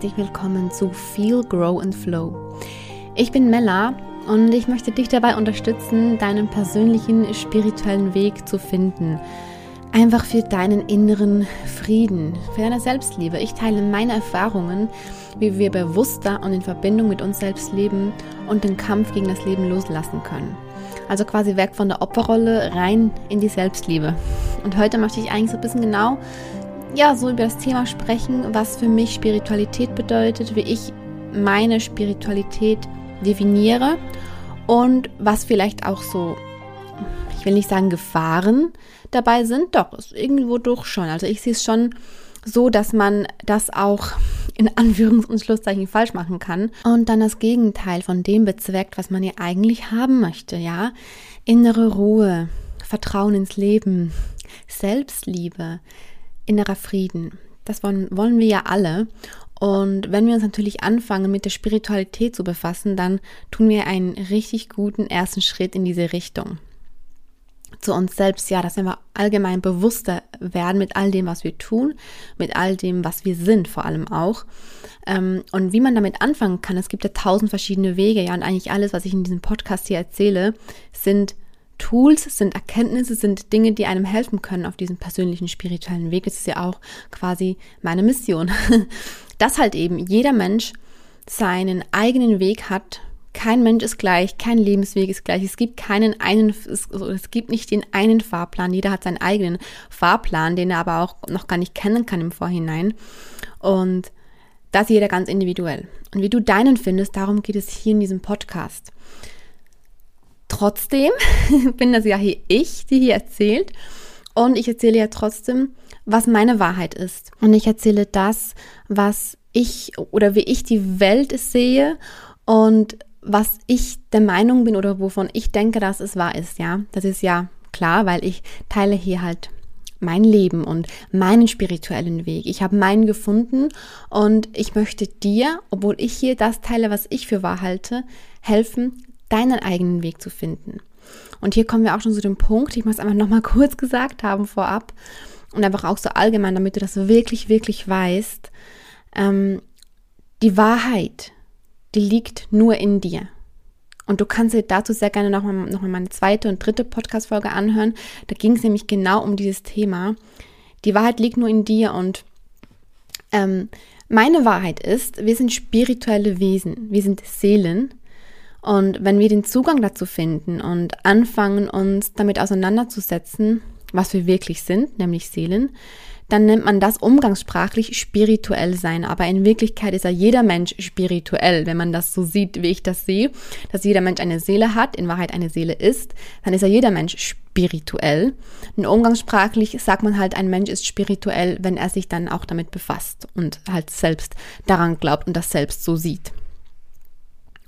herzlich willkommen zu Feel, Grow and Flow. Ich bin Mella und ich möchte dich dabei unterstützen, deinen persönlichen spirituellen Weg zu finden. Einfach für deinen inneren Frieden, für deine Selbstliebe. Ich teile meine Erfahrungen, wie wir bewusster und in Verbindung mit uns selbst leben und den Kampf gegen das Leben loslassen können. Also quasi weg von der Opferrolle rein in die Selbstliebe. Und heute möchte ich eigentlich so ein bisschen genau ja, so über das Thema sprechen, was für mich Spiritualität bedeutet, wie ich meine Spiritualität definiere und was vielleicht auch so, ich will nicht sagen Gefahren dabei sind, doch, irgendwo durch schon. Also ich sehe es schon so, dass man das auch in Anführungs- und Schlusszeichen falsch machen kann und dann das Gegenteil von dem bezweckt, was man ja eigentlich haben möchte, ja? Innere Ruhe, Vertrauen ins Leben, Selbstliebe, innerer Frieden. Das wollen, wollen wir ja alle. Und wenn wir uns natürlich anfangen, mit der Spiritualität zu befassen, dann tun wir einen richtig guten ersten Schritt in diese Richtung. Zu uns selbst, ja, dass wir allgemein bewusster werden mit all dem, was wir tun, mit all dem, was wir sind, vor allem auch. Ähm, und wie man damit anfangen kann, es gibt ja tausend verschiedene Wege, ja, und eigentlich alles, was ich in diesem Podcast hier erzähle, sind Tools, sind Erkenntnisse, sind Dinge, die einem helfen können auf diesem persönlichen spirituellen Weg. Das ist ja auch quasi meine Mission. Dass halt eben jeder Mensch seinen eigenen Weg hat. Kein Mensch ist gleich, kein Lebensweg ist gleich. Es gibt keinen einen, es, es gibt nicht den einen Fahrplan. Jeder hat seinen eigenen Fahrplan, den er aber auch noch gar nicht kennen kann im Vorhinein. Und das jeder ganz individuell. Und wie du deinen findest, darum geht es hier in diesem Podcast. Trotzdem bin das ja hier ich, die hier erzählt. Und ich erzähle ja trotzdem, was meine Wahrheit ist. Und ich erzähle das, was ich oder wie ich die Welt sehe und was ich der Meinung bin oder wovon ich denke, dass es wahr ist. Ja, das ist ja klar, weil ich teile hier halt mein Leben und meinen spirituellen Weg. Ich habe meinen gefunden und ich möchte dir, obwohl ich hier das teile, was ich für wahr halte, helfen, deinen eigenen Weg zu finden. Und hier kommen wir auch schon zu dem Punkt, ich muss einfach nochmal kurz gesagt haben vorab und einfach auch so allgemein, damit du das wirklich, wirklich weißt. Ähm, die Wahrheit, die liegt nur in dir. Und du kannst dir dazu sehr gerne nochmal noch mal meine zweite und dritte Podcast-Folge anhören. Da ging es nämlich genau um dieses Thema. Die Wahrheit liegt nur in dir und ähm, meine Wahrheit ist, wir sind spirituelle Wesen, wir sind Seelen und wenn wir den Zugang dazu finden und anfangen, uns damit auseinanderzusetzen, was wir wirklich sind, nämlich Seelen, dann nennt man das umgangssprachlich spirituell sein. Aber in Wirklichkeit ist ja jeder Mensch spirituell, wenn man das so sieht, wie ich das sehe, dass jeder Mensch eine Seele hat, in Wahrheit eine Seele ist, dann ist ja jeder Mensch spirituell. Und umgangssprachlich sagt man halt, ein Mensch ist spirituell, wenn er sich dann auch damit befasst und halt selbst daran glaubt und das selbst so sieht.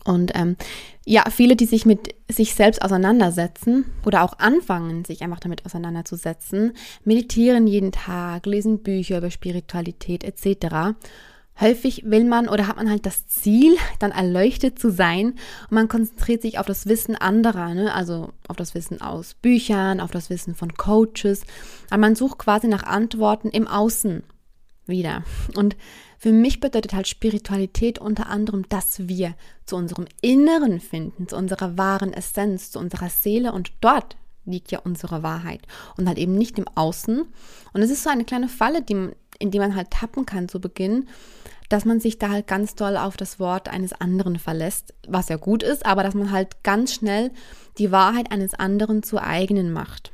Und ähm, ja, viele, die sich mit sich selbst auseinandersetzen oder auch anfangen, sich einfach damit auseinanderzusetzen, meditieren jeden Tag, lesen Bücher über Spiritualität etc. Häufig will man oder hat man halt das Ziel, dann erleuchtet zu sein und man konzentriert sich auf das Wissen anderer, ne? also auf das Wissen aus Büchern, auf das Wissen von Coaches. Aber man sucht quasi nach Antworten im Außen wieder. Und für mich bedeutet halt Spiritualität unter anderem, dass wir zu unserem Inneren finden, zu unserer wahren Essenz, zu unserer Seele und dort liegt ja unsere Wahrheit und halt eben nicht im Außen. Und es ist so eine kleine Falle, die, in die man halt tappen kann zu Beginn, dass man sich da halt ganz doll auf das Wort eines anderen verlässt, was ja gut ist, aber dass man halt ganz schnell die Wahrheit eines anderen zu eigenen macht.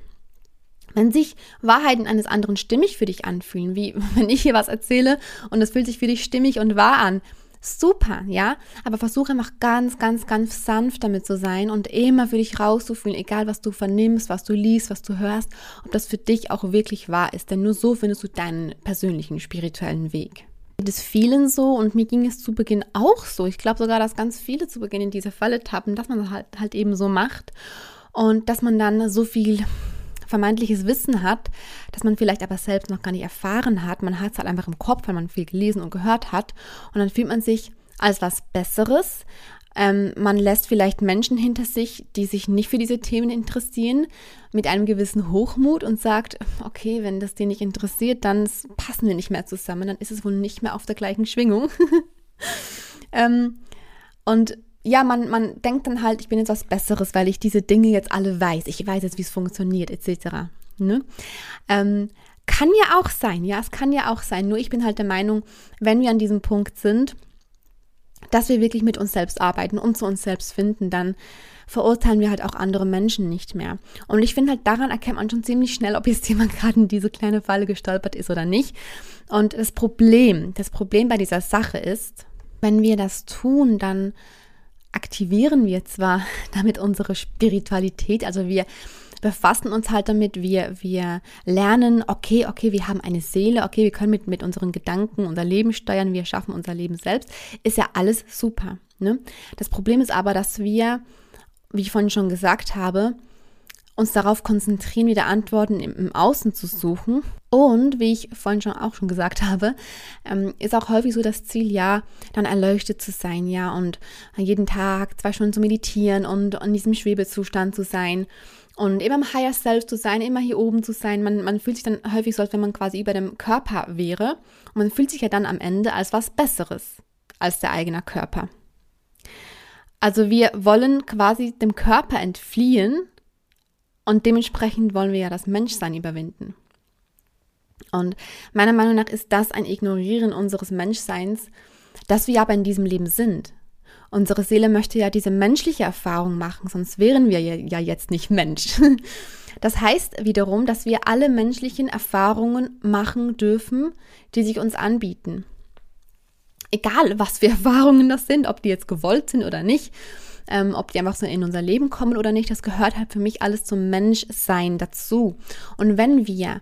Wenn sich Wahrheiten eines anderen stimmig für dich anfühlen, wie wenn ich hier was erzähle und es fühlt sich für dich stimmig und wahr an, super, ja, aber versuche einfach ganz, ganz, ganz sanft damit zu sein und immer für dich rauszufühlen, egal was du vernimmst, was du liest, was du hörst, ob das für dich auch wirklich wahr ist, denn nur so findest du deinen persönlichen spirituellen Weg. Geht es vielen so und mir ging es zu Beginn auch so. Ich glaube sogar, dass ganz viele zu Beginn in diese Falle tappen, dass man das halt, halt eben so macht und dass man dann so viel vermeintliches Wissen hat, das man vielleicht aber selbst noch gar nicht erfahren hat. Man hat es halt einfach im Kopf, weil man viel gelesen und gehört hat. Und dann fühlt man sich als was Besseres, Ähm, man lässt vielleicht Menschen hinter sich, die sich nicht für diese Themen interessieren, mit einem gewissen Hochmut und sagt, okay, wenn das dir nicht interessiert, dann passen wir nicht mehr zusammen, dann ist es wohl nicht mehr auf der gleichen Schwingung. ähm, und ja, man, man denkt dann halt, ich bin jetzt was Besseres, weil ich diese Dinge jetzt alle weiß. Ich weiß jetzt, wie es funktioniert, etc. Ne? Ähm, kann ja auch sein, ja, es kann ja auch sein. Nur ich bin halt der Meinung, wenn wir an diesem Punkt sind, dass wir wirklich mit uns selbst arbeiten und zu uns selbst finden, dann verurteilen wir halt auch andere Menschen nicht mehr. Und ich finde halt, daran erkennt man schon ziemlich schnell, ob jetzt jemand gerade in diese kleine Falle gestolpert ist oder nicht. Und das Problem, das Problem bei dieser Sache ist, wenn wir das tun, dann aktivieren wir zwar damit unsere Spiritualität, also wir befassen uns halt damit, wir, wir lernen, okay, okay, wir haben eine Seele, okay, wir können mit, mit unseren Gedanken unser Leben steuern, wir schaffen unser Leben selbst, ist ja alles super. Ne? Das Problem ist aber, dass wir, wie ich vorhin schon gesagt habe, uns darauf konzentrieren, wieder Antworten im, Außen zu suchen. Und wie ich vorhin schon auch schon gesagt habe, ähm, ist auch häufig so das Ziel, ja, dann erleuchtet zu sein, ja, und jeden Tag zwei Stunden zu meditieren und in diesem Schwebezustand zu sein und immer im Higher Self zu sein, immer hier oben zu sein. Man, man fühlt sich dann häufig so, als wenn man quasi über dem Körper wäre. Und man fühlt sich ja dann am Ende als was Besseres als der eigene Körper. Also wir wollen quasi dem Körper entfliehen und dementsprechend wollen wir ja das Menschsein überwinden. Und meiner Meinung nach ist das ein Ignorieren unseres Menschseins, das wir aber in diesem Leben sind. Unsere Seele möchte ja diese menschliche Erfahrung machen, sonst wären wir ja jetzt nicht Mensch. Das heißt wiederum, dass wir alle menschlichen Erfahrungen machen dürfen, die sich uns anbieten. Egal, was für Erfahrungen das sind, ob die jetzt gewollt sind oder nicht, ähm, ob die einfach so in unser Leben kommen oder nicht, das gehört halt für mich alles zum Menschsein dazu. Und wenn wir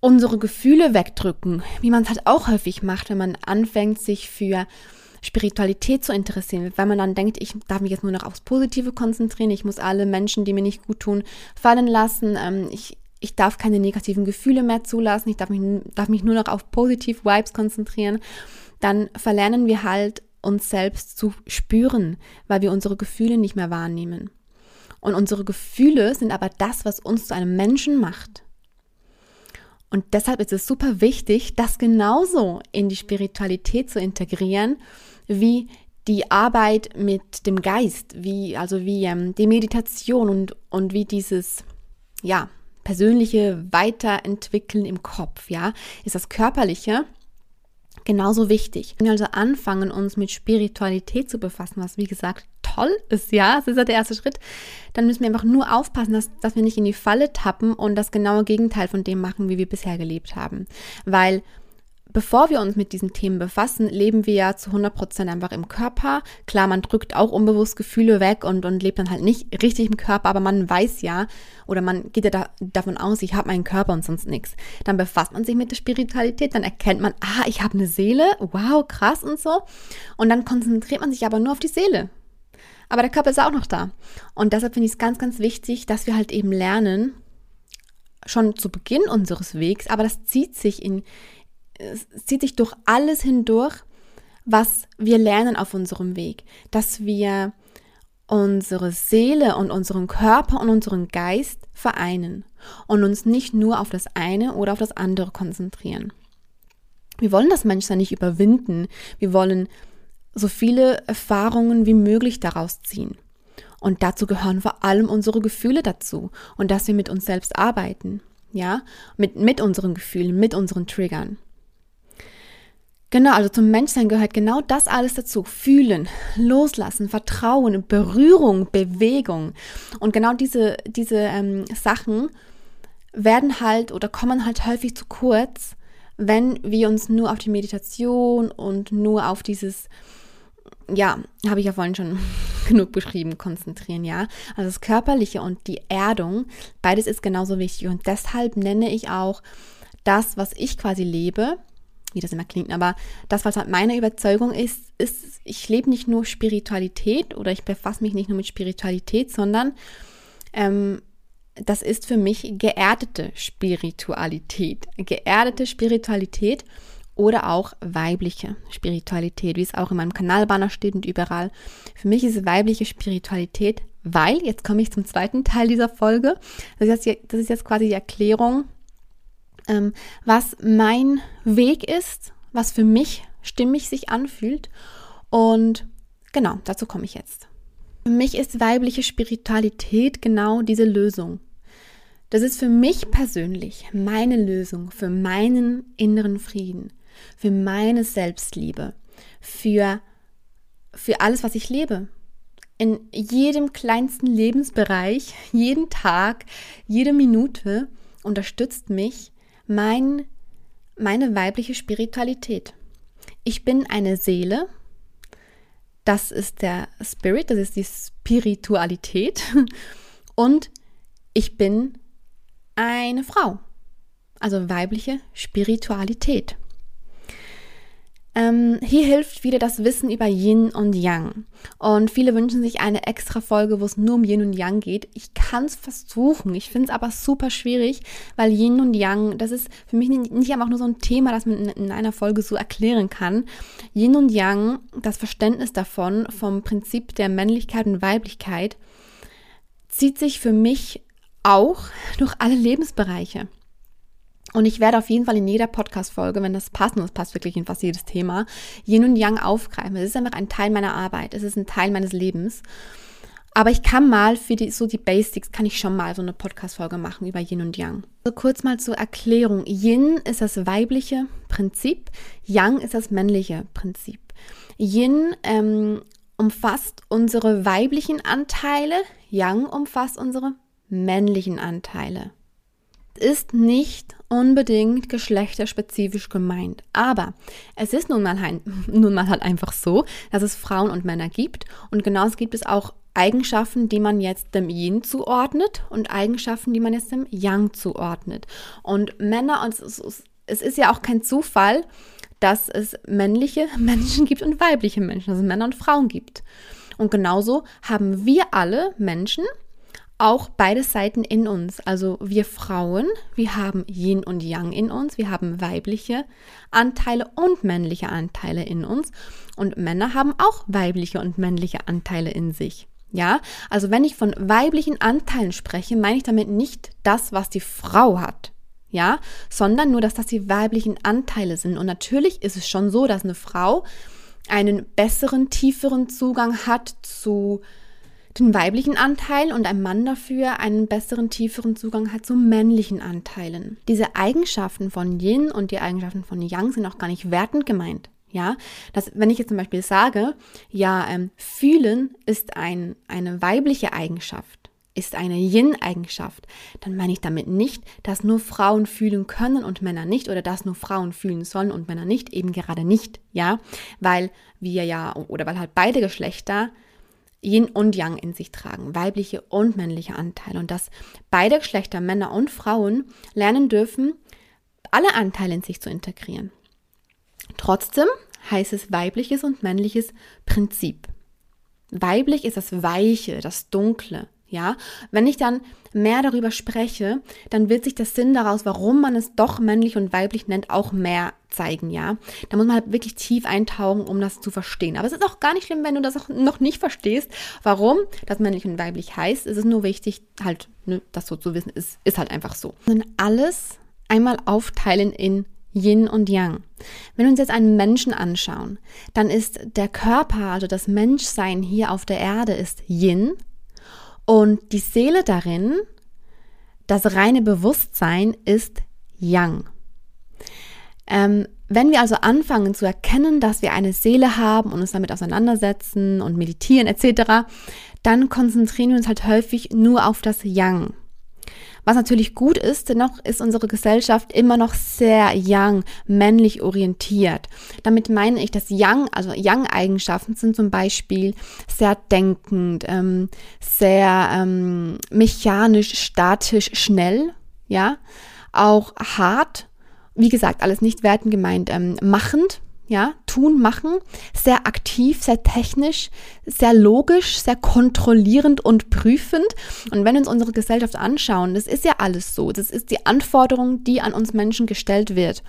unsere Gefühle wegdrücken, wie man es halt auch häufig macht, wenn man anfängt, sich für Spiritualität zu interessieren, weil man dann denkt, ich darf mich jetzt nur noch aufs Positive konzentrieren, ich muss alle Menschen, die mir nicht gut tun, fallen lassen, ähm, ich, ich darf keine negativen Gefühle mehr zulassen, ich darf mich, darf mich nur noch auf positive Vibes konzentrieren, dann verlernen wir halt uns selbst zu spüren, weil wir unsere Gefühle nicht mehr wahrnehmen. Und unsere Gefühle sind aber das, was uns zu einem Menschen macht. Und deshalb ist es super wichtig, das genauso in die Spiritualität zu integrieren, wie die Arbeit mit dem Geist, wie, also wie ähm, die Meditation und, und wie dieses, ja, persönliche Weiterentwickeln im Kopf, ja, ist das Körperliche genauso wichtig. Wenn wir also anfangen, uns mit Spiritualität zu befassen, was wie gesagt toll ist, ja, das ist ja der erste Schritt, dann müssen wir einfach nur aufpassen, dass, dass wir nicht in die Falle tappen und das genaue Gegenteil von dem machen, wie wir bisher gelebt haben. Weil bevor wir uns mit diesen Themen befassen, leben wir ja zu 100% einfach im Körper. Klar, man drückt auch unbewusst Gefühle weg und, und lebt dann halt nicht richtig im Körper, aber man weiß ja oder man geht ja da, davon aus, ich habe meinen Körper und sonst nichts. Dann befasst man sich mit der Spiritualität, dann erkennt man, ah, ich habe eine Seele, wow, krass und so. Und dann konzentriert man sich aber nur auf die Seele. Aber der Körper ist auch noch da. Und deshalb finde ich es ganz, ganz wichtig, dass wir halt eben lernen, schon zu Beginn unseres Wegs, aber das zieht sich in, es zieht sich durch alles hindurch, was wir lernen auf unserem Weg, dass wir unsere Seele und unseren Körper und unseren Geist vereinen und uns nicht nur auf das eine oder auf das andere konzentrieren. Wir wollen das Menschsein nicht überwinden. Wir wollen so viele Erfahrungen wie möglich daraus ziehen. Und dazu gehören vor allem unsere Gefühle dazu und dass wir mit uns selbst arbeiten. Ja, mit, mit unseren Gefühlen, mit unseren Triggern. Genau, also zum Menschsein gehört genau das alles dazu. Fühlen, loslassen, Vertrauen, Berührung, Bewegung. Und genau diese, diese ähm, Sachen werden halt oder kommen halt häufig zu kurz, wenn wir uns nur auf die Meditation und nur auf dieses, ja, habe ich ja vorhin schon genug beschrieben, konzentrieren, ja. Also das Körperliche und die Erdung, beides ist genauso wichtig. Und deshalb nenne ich auch das, was ich quasi lebe, wie das immer klingt, aber das, was halt meine Überzeugung ist, ist, ich lebe nicht nur Spiritualität oder ich befasse mich nicht nur mit Spiritualität, sondern ähm, das ist für mich geerdete Spiritualität. Geerdete Spiritualität oder auch weibliche Spiritualität, wie es auch in meinem Kanalbanner steht und überall. Für mich ist weibliche Spiritualität, weil, jetzt komme ich zum zweiten Teil dieser Folge, das ist jetzt, das ist jetzt quasi die Erklärung, ähm, was mein Weg ist, was für mich stimmig sich anfühlt. Und genau, dazu komme ich jetzt. Für mich ist weibliche Spiritualität genau diese Lösung. Das ist für mich persönlich meine Lösung für meinen inneren Frieden, für meine Selbstliebe, für, für alles, was ich lebe. In jedem kleinsten Lebensbereich, jeden Tag, jede Minute unterstützt mich mein, meine weibliche Spiritualität. Ich bin eine Seele, das ist der Spirit, das ist die Spiritualität und ich bin eine Frau, also weibliche Spiritualität. Ähm, hier hilft wieder das Wissen über Yin und Yang. Und viele wünschen sich eine extra Folge, wo es nur um Yin und Yang geht. Ich kann es versuchen. Ich finde es aber super schwierig, weil Yin und Yang, das ist für mich nicht einfach nur so ein Thema, das man in einer Folge so erklären kann. Yin und Yang, das Verständnis davon, vom Prinzip der Männlichkeit und Weiblichkeit, zieht sich für mich auch durch alle Lebensbereiche. Und ich werde auf jeden Fall in jeder Podcast-Folge, wenn das passt, und das passt wirklich in fast jedes Thema, Yin und Yang aufgreifen. Es ist einfach ein Teil meiner Arbeit. Es ist ein Teil meines Lebens. Aber ich kann mal für die, so die Basics, kann ich schon mal so eine Podcast-Folge machen über Yin und Yang. So kurz mal zur Erklärung. Yin ist das weibliche Prinzip, Yang ist das männliche Prinzip. Yin ähm, umfasst unsere weiblichen Anteile, Yang umfasst unsere männlichen Anteile. Ist nicht unbedingt geschlechterspezifisch gemeint, aber es ist nun mal, halt, nun mal halt einfach so, dass es Frauen und Männer gibt und genauso gibt es auch Eigenschaften, die man jetzt dem Yin zuordnet und Eigenschaften, die man jetzt dem Yang zuordnet. Und Männer, und es ist, es ist ja auch kein Zufall, dass es männliche Menschen gibt und weibliche Menschen, dass es Männer und Frauen gibt. Und genauso haben wir alle Menschen auch beide Seiten in uns. Also wir Frauen, wir haben Yin und Yang in uns, wir haben weibliche Anteile und männliche Anteile in uns und Männer haben auch weibliche und männliche Anteile in sich. Ja, also wenn ich von weiblichen Anteilen spreche, meine ich damit nicht das, was die Frau hat. Ja, sondern nur, dass das die weiblichen Anteile sind. Und natürlich ist es schon so, dass eine Frau einen besseren, tieferen Zugang hat zu den weiblichen Anteil und ein Mann dafür einen besseren, tieferen Zugang hat zu männlichen Anteilen. Diese Eigenschaften von Yin und die Eigenschaften von Yang sind auch gar nicht wertend gemeint. Ja, dass, wenn ich jetzt zum Beispiel sage, ja, ähm, fühlen ist ein, eine weibliche Eigenschaft, ist eine Yin-Eigenschaft, dann meine ich damit nicht, dass nur Frauen fühlen können und Männer nicht oder dass nur Frauen fühlen sollen und Männer nicht, eben gerade nicht, ja, weil wir ja, oder weil halt beide Geschlechter Yin und Yang in sich tragen, weibliche und männliche Anteile und dass beide Geschlechter, Männer und Frauen, lernen dürfen, alle Anteile in sich zu integrieren. Trotzdem heißt es weibliches und männliches Prinzip. Weiblich ist das Weiche, das Dunkle, ja, wenn ich dann mehr darüber spreche, dann wird sich der Sinn daraus, warum man es doch männlich und weiblich nennt, auch mehr zeigen, ja. Da muss man halt wirklich tief eintauchen, um das zu verstehen. Aber es ist auch gar nicht schlimm, wenn du das auch noch nicht verstehst, warum das männlich und weiblich heißt. Es ist nur wichtig, halt, ne, das so zu wissen, ist, ist halt einfach so. Und alles einmal aufteilen in Yin und Yang. Wenn wir uns jetzt einen Menschen anschauen, dann ist der Körper, also das Menschsein hier auf der Erde ist Yin und die Seele darin, das reine Bewusstsein ist Yang. Ähm, wenn wir also anfangen zu erkennen, dass wir eine Seele haben und uns damit auseinandersetzen und meditieren etc., dann konzentrieren wir uns halt häufig nur auf das Yang. Was natürlich gut ist, dennoch ist unsere Gesellschaft immer noch sehr young, männlich orientiert. Damit meine ich, dass Young, also Young-Eigenschaften sind zum Beispiel sehr denkend, ähm, sehr ähm, mechanisch, statisch, schnell, ja, auch hart, wie gesagt, alles nicht wertend gemeint, ähm, machend, ja, tun, machen, sehr aktiv, sehr technisch, sehr logisch, sehr kontrollierend und prüfend. Und wenn wir uns unsere Gesellschaft anschauen, das ist ja alles so. Das ist die Anforderung, die an uns Menschen gestellt wird.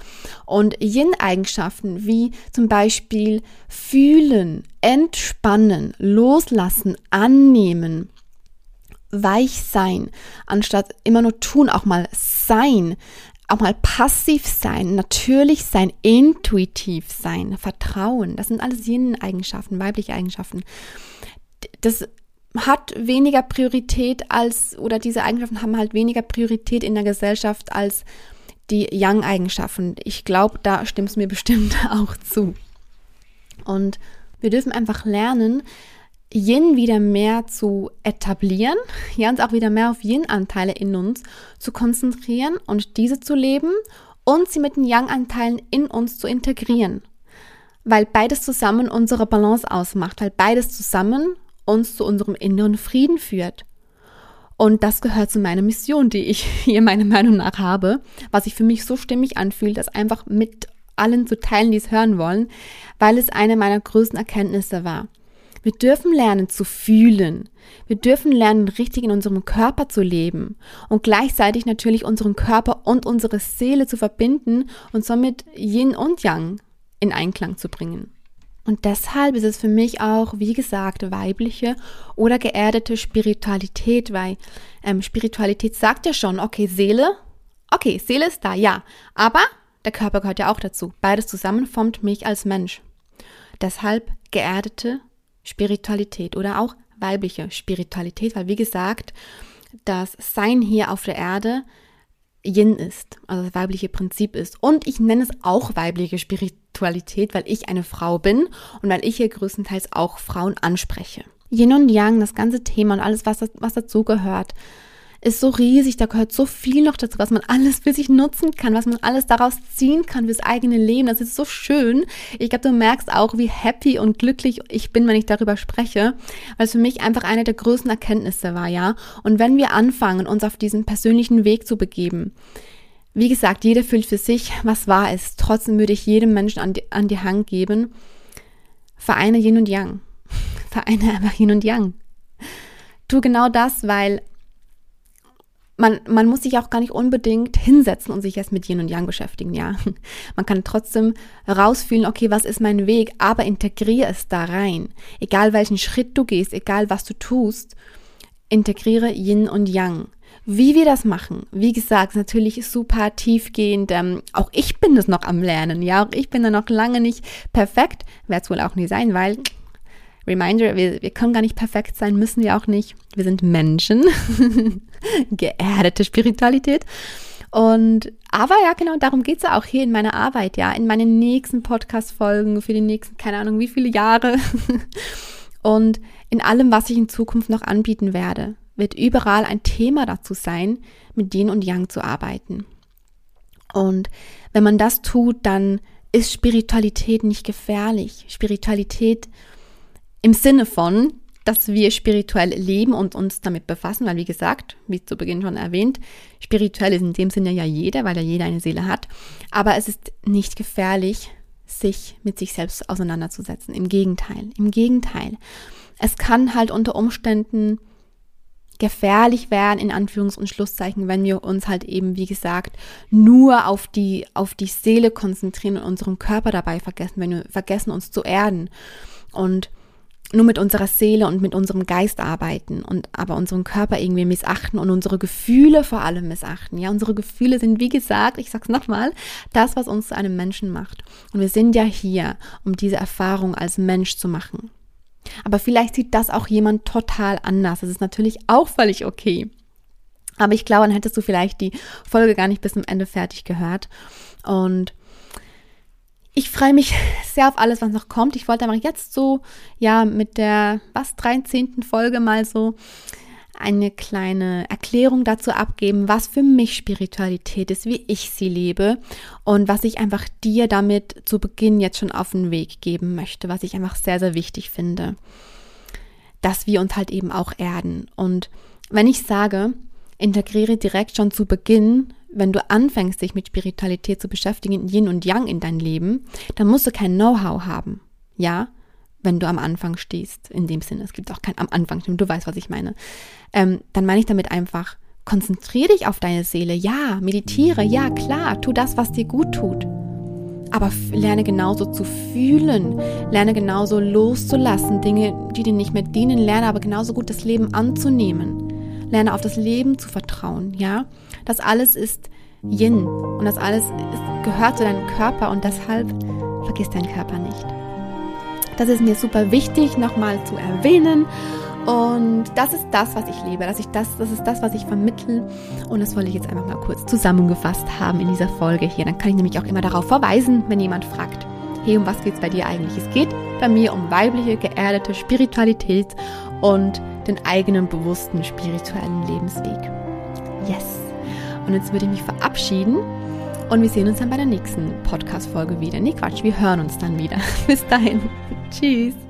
Und Yin-Eigenschaften wie zum Beispiel fühlen, entspannen, loslassen, annehmen, weich sein, anstatt immer nur tun, auch mal sein, auch mal passiv sein, natürlich sein, intuitiv sein, Vertrauen. Das sind alles Yin-Eigenschaften, weibliche Eigenschaften. Das hat weniger Priorität als, oder diese Eigenschaften haben halt weniger Priorität in der Gesellschaft als die Yang-Eigenschaften. Ich glaube, da stimmt es mir bestimmt auch zu. Und wir dürfen einfach lernen, Yin wieder mehr zu etablieren, ja, uns auch wieder mehr auf Yin-Anteile in uns zu konzentrieren und diese zu leben und sie mit den Yang-Anteilen in uns zu integrieren. Weil beides zusammen unsere Balance ausmacht, weil beides zusammen uns zu unserem inneren Frieden führt. Und das gehört zu meiner Mission, die ich hier meiner Meinung nach habe, was sich für mich so stimmig anfühlt, das einfach mit allen zu teilen, die es hören wollen, weil es eine meiner größten Erkenntnisse war. Wir dürfen lernen zu fühlen. Wir dürfen lernen, richtig in unserem Körper zu leben und gleichzeitig natürlich unseren Körper und unsere Seele zu verbinden und somit Yin und Yang in Einklang zu bringen. Und deshalb ist es für mich auch, wie gesagt, weibliche oder geerdete Spiritualität, weil ähm, Spiritualität sagt ja schon, okay, Seele, okay, Seele ist da, ja, aber der Körper gehört ja auch dazu. Beides zusammen formt mich als Mensch. Deshalb geerdete Spiritualität oder auch weibliche Spiritualität, weil wie gesagt, das Sein hier auf der Erde Yin ist, also das weibliche Prinzip ist. Und ich nenne es auch weibliche Spiritualität, weil ich eine Frau bin und weil ich hier größtenteils auch Frauen anspreche. Yin und Yang, das ganze Thema und alles, was, was dazugehört, ist so riesig, da gehört so viel noch dazu, was man alles für sich nutzen kann, was man alles daraus ziehen kann fürs eigene Leben. Das ist so schön. Ich glaube, du merkst auch, wie happy und glücklich ich bin, wenn ich darüber spreche, weil es für mich einfach eine der größten Erkenntnisse war, ja. Und wenn wir anfangen, uns auf diesen persönlichen Weg zu begeben, wie gesagt, jeder fühlt für sich, was wahr ist. Trotzdem würde ich jedem Menschen an die, an die Hand geben, vereine Yin und Yang. Vereine einfach Yin und Yang. Tu genau das, weil man, man muss sich auch gar nicht unbedingt hinsetzen und sich erst mit Yin und Yang beschäftigen, ja. Man kann trotzdem rausfühlen, okay, was ist mein Weg, aber integriere es da rein. Egal welchen Schritt du gehst, egal was du tust, integriere Yin und Yang. Wie wir das machen, wie gesagt, natürlich super tiefgehend. Ähm, auch ich bin das noch am Lernen, ja. Auch ich bin da noch lange nicht perfekt. Werde es wohl auch nie sein, weil Reminder, wir, wir können gar nicht perfekt sein, müssen wir auch nicht. Wir sind Menschen. Geerdete Spiritualität. Und aber ja, genau, darum geht es ja auch hier in meiner Arbeit, ja, in meinen nächsten Podcast-Folgen für die nächsten, keine Ahnung, wie viele Jahre. Und in allem, was ich in Zukunft noch anbieten werde, wird überall ein Thema dazu sein, mit Yin und Yang zu arbeiten. Und wenn man das tut, dann ist Spiritualität nicht gefährlich. Spiritualität im Sinne von, dass wir spirituell leben und uns damit befassen, weil wie gesagt, wie zu Beginn schon erwähnt, spirituell ist in dem Sinne ja jeder, weil ja jeder eine Seele hat. Aber es ist nicht gefährlich, sich mit sich selbst auseinanderzusetzen. Im Gegenteil, im Gegenteil. Es kann halt unter Umständen gefährlich werden, in Anführungs- und Schlusszeichen, wenn wir uns halt eben, wie gesagt, nur auf die, auf die Seele konzentrieren und unseren Körper dabei vergessen, wenn wir vergessen, uns zu erden. Und nur mit unserer Seele und mit unserem Geist arbeiten und aber unseren Körper irgendwie missachten und unsere Gefühle vor allem missachten. Ja, unsere Gefühle sind, wie gesagt, ich sag's nochmal, das, was uns zu einem Menschen macht. Und wir sind ja hier, um diese Erfahrung als Mensch zu machen. Aber vielleicht sieht das auch jemand total anders. Das ist natürlich auch völlig okay. Aber ich glaube, dann hättest du vielleicht die Folge gar nicht bis zum Ende fertig gehört. Und ich freue mich sehr auf alles, was noch kommt. Ich wollte aber jetzt so, ja, mit der, was, 13. Folge mal so eine kleine Erklärung dazu abgeben, was für mich Spiritualität ist, wie ich sie lebe und was ich einfach dir damit zu Beginn jetzt schon auf den Weg geben möchte, was ich einfach sehr, sehr wichtig finde, dass wir uns halt eben auch erden. Und wenn ich sage, integriere direkt schon zu Beginn wenn du anfängst, dich mit Spiritualität zu beschäftigen, Yin und Yang in dein Leben, dann musst du kein Know-how haben. Ja, wenn du am Anfang stehst, in dem Sinne. Es gibt auch kein am Anfang, du weißt, was ich meine. Ähm, dann meine ich damit einfach, konzentriere dich auf deine Seele. Ja, meditiere. Ja, klar, tu das, was dir gut tut. Aber lerne genauso zu fühlen, lerne genauso loszulassen, Dinge, die dir nicht mehr dienen, lerne aber genauso gut das Leben anzunehmen. Lerne auf das Leben zu vertrauen, ja? Das alles ist Yin und das alles ist, gehört zu deinem Körper und deshalb vergiss deinen Körper nicht. Das ist mir super wichtig, nochmal zu erwähnen. Und das ist das, was ich lebe. Das, ich das, das ist das, was ich vermittle. Und das wollte ich jetzt einfach mal kurz zusammengefasst haben in dieser Folge hier. Dann kann ich nämlich auch immer darauf verweisen, wenn jemand fragt, hey, um was geht es bei dir eigentlich? Es geht bei mir um weibliche, geerdete Spiritualität und den eigenen bewussten spirituellen Lebensweg. Yes. Und jetzt würde ich mich verabschieden und wir sehen uns dann bei der nächsten Podcast-Folge wieder. Nee, Quatsch, wir hören uns dann wieder. Bis dahin. Tschüss.